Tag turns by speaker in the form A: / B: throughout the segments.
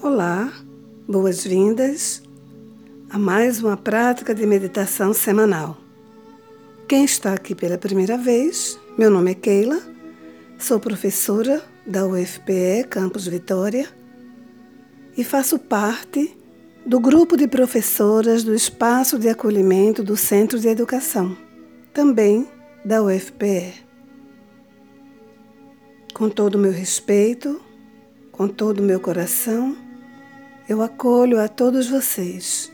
A: Olá, boas-vindas a mais uma prática de meditação semanal. Quem está aqui pela primeira vez, meu nome é Keila, sou professora da UFPE Campus Vitória e faço parte do grupo de professoras do Espaço de Acolhimento do Centro de Educação, também da UFPE. Com todo o meu respeito, com todo o meu coração, eu acolho a todos vocês.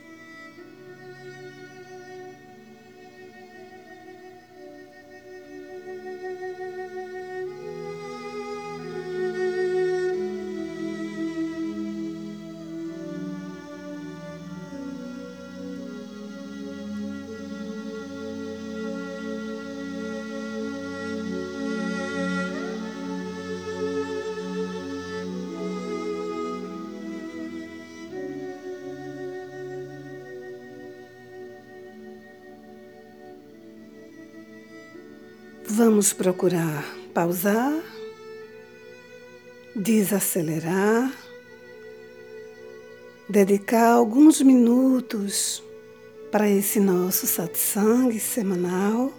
A: Vamos procurar pausar, desacelerar, dedicar alguns minutos para esse nosso satsang semanal.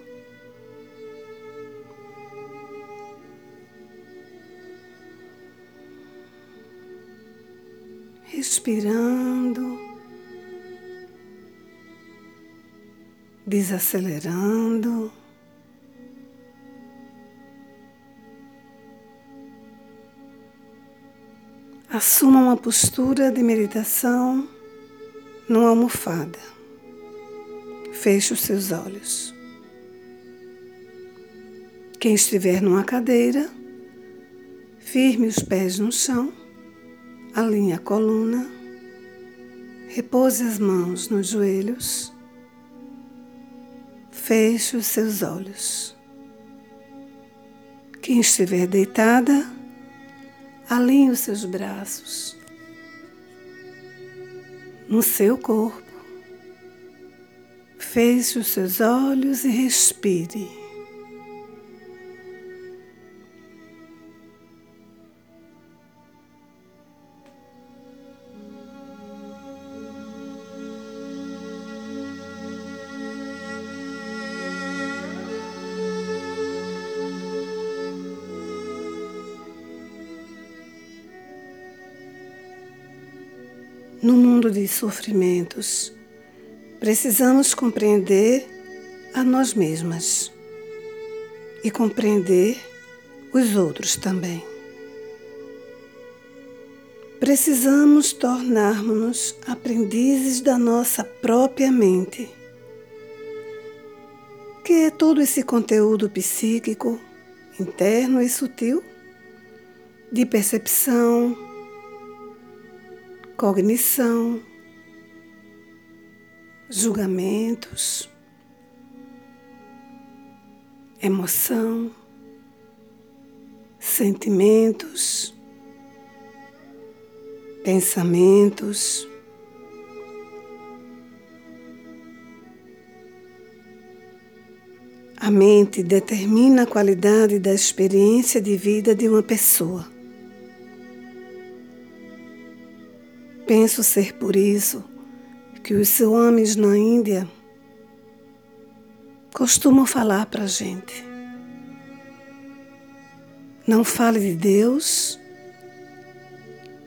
A: Respirando, desacelerando. Assuma uma postura de meditação numa almofada. Feche os seus olhos. Quem estiver numa cadeira, firme os pés no chão, alinhe a coluna, repouse as mãos nos joelhos, feche os seus olhos. Quem estiver deitada, Alinhe os seus braços no seu corpo. Feche os seus olhos e respire. Sofrimentos, precisamos compreender a nós mesmas e compreender os outros também. Precisamos tornarmos-nos aprendizes da nossa própria mente, que é todo esse conteúdo psíquico, interno e sutil, de percepção, cognição, julgamentos, emoção, sentimentos, pensamentos. A mente determina a qualidade da experiência de vida de uma pessoa. Penso ser por isso que os homens na Índia costumam falar para a gente. Não fale de Deus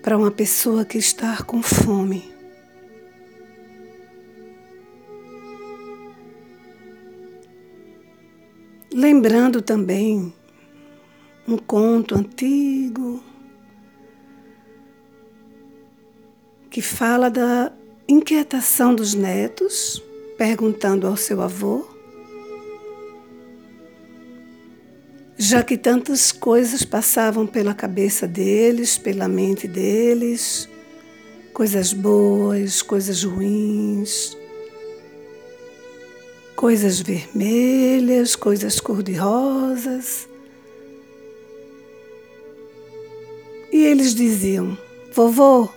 A: para uma pessoa que está com fome. Lembrando também um conto antigo que fala da inquietação dos netos, perguntando ao seu avô, já que tantas coisas passavam pela cabeça deles, pela mente deles, coisas boas, coisas ruins, coisas vermelhas, coisas cor-de-rosas. E eles diziam: Vovô,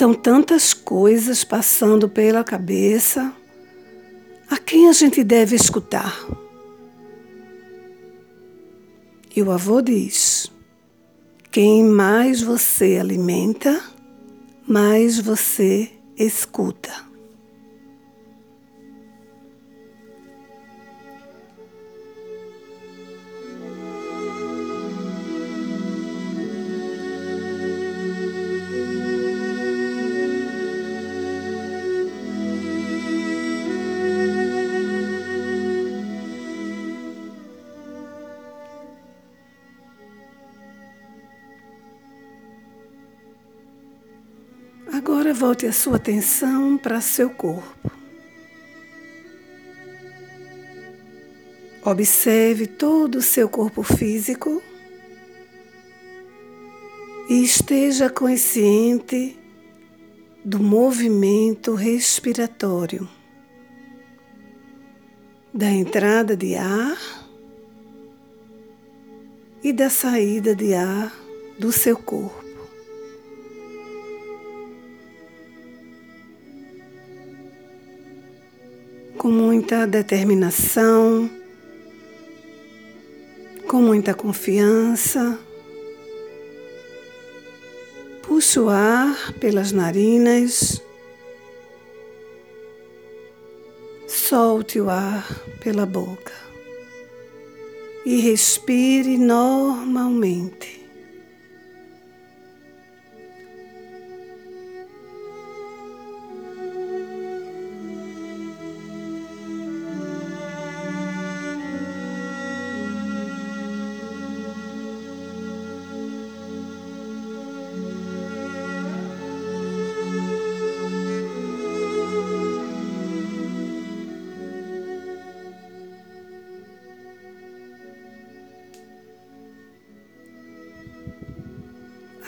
A: são tantas coisas passando pela cabeça. A quem a gente deve escutar? E o avô diz: Quem mais você alimenta, mais você escuta. Agora volte a sua atenção para seu corpo. Observe todo o seu corpo físico e esteja consciente do movimento respiratório, da entrada de ar e da saída de ar do seu corpo. Com muita determinação, com muita confiança. Puxe o ar pelas narinas, solte o ar pela boca e respire normalmente.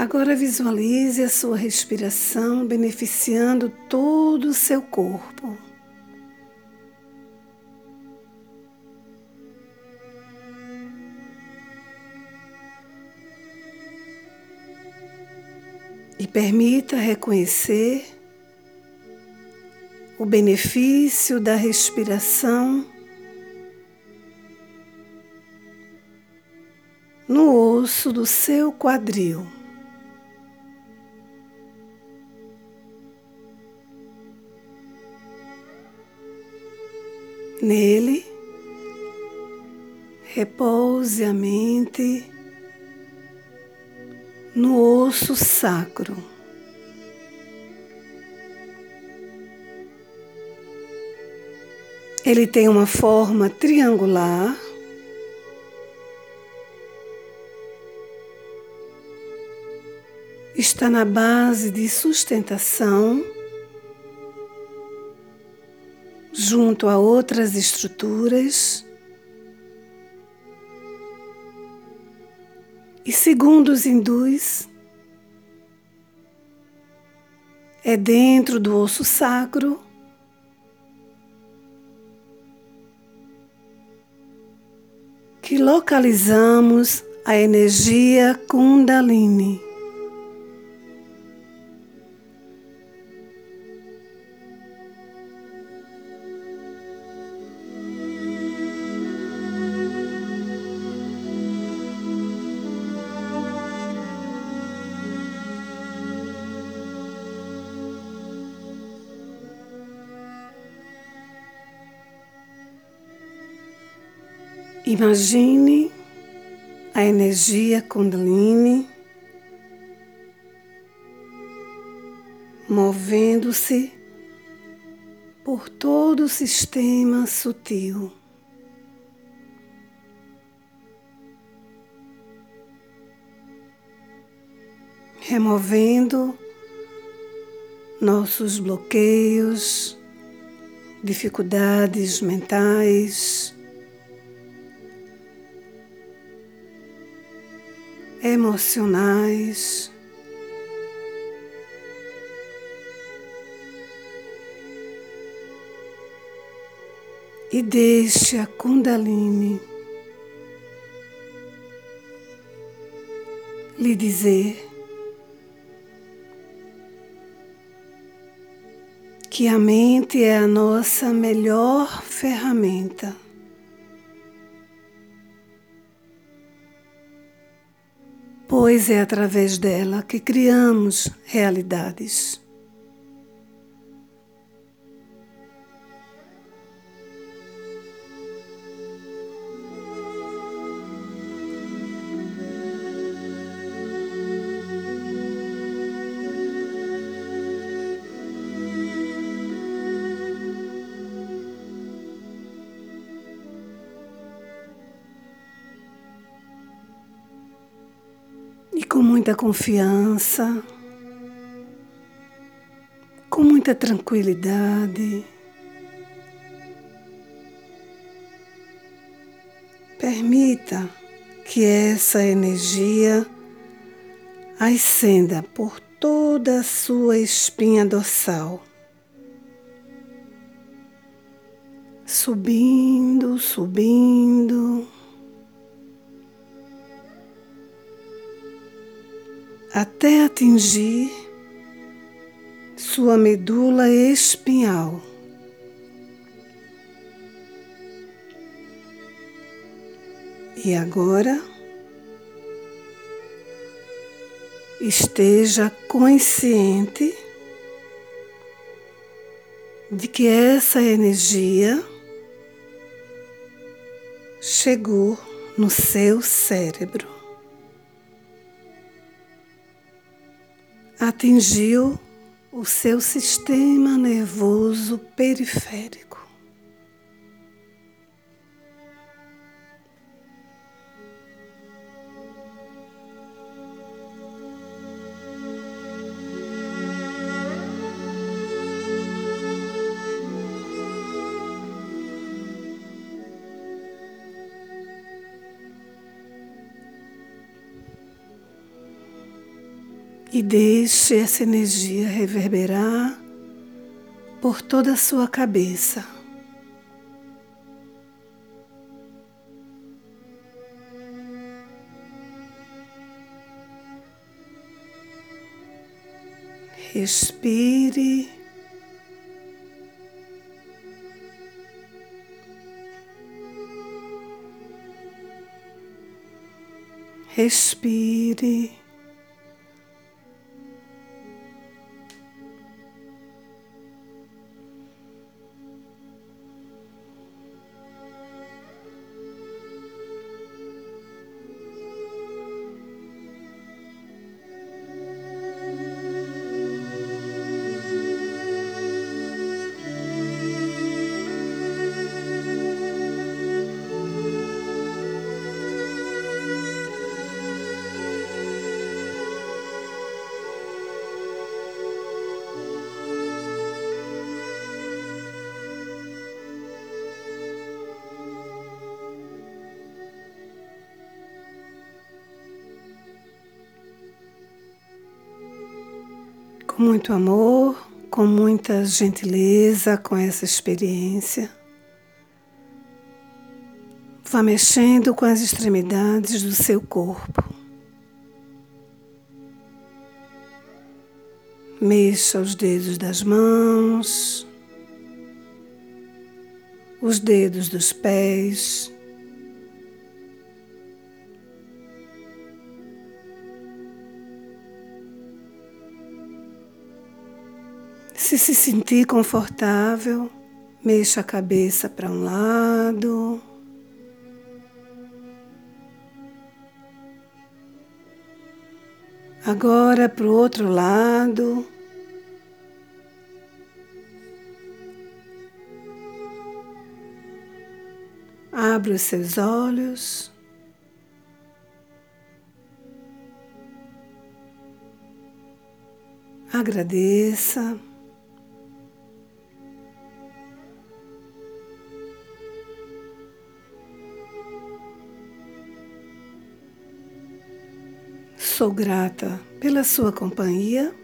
A: Agora visualize a sua respiração beneficiando todo o seu corpo. E permita reconhecer o benefício da respiração no osso do seu quadril. Nele, repouse a mente no osso sacro. Ele tem uma forma triangular. Está na base de sustentação junto a outras estruturas. E segundo os hindus, é dentro do osso sacro que localizamos a energia Kundalini. Imagine a energia Kundalini movendo-se por todo o sistema sutil. Removendo nossos bloqueios, dificuldades mentais, emocionais. E deixe a Kundalini lhe dizer que a mente é a nossa melhor ferramenta. Pois é através dela que criamos realidades. Com muita confiança, com muita tranquilidade. Permita que essa energia ascenda por toda a sua espinha dorsal, subindo, subindo. Até atingir sua medula espinhal. E agora esteja consciente de que essa energia chegou no seu cérebro. Atingiu o seu sistema nervoso periférico. E deixe essa energia reverberar por toda a sua cabeça. Respire. Respire. Com muito amor, com muita gentileza com essa experiência. Vá mexendo com as extremidades do seu corpo. Mexa os dedos das mãos, os dedos dos pés, Se se sentir confortável, mexa a cabeça para um lado. Agora para o outro lado. Abra os seus olhos. Agradeça. Sou grata pela sua companhia.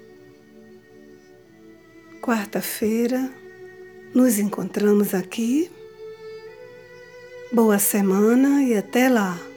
A: Quarta-feira nos encontramos aqui. Boa semana e até lá!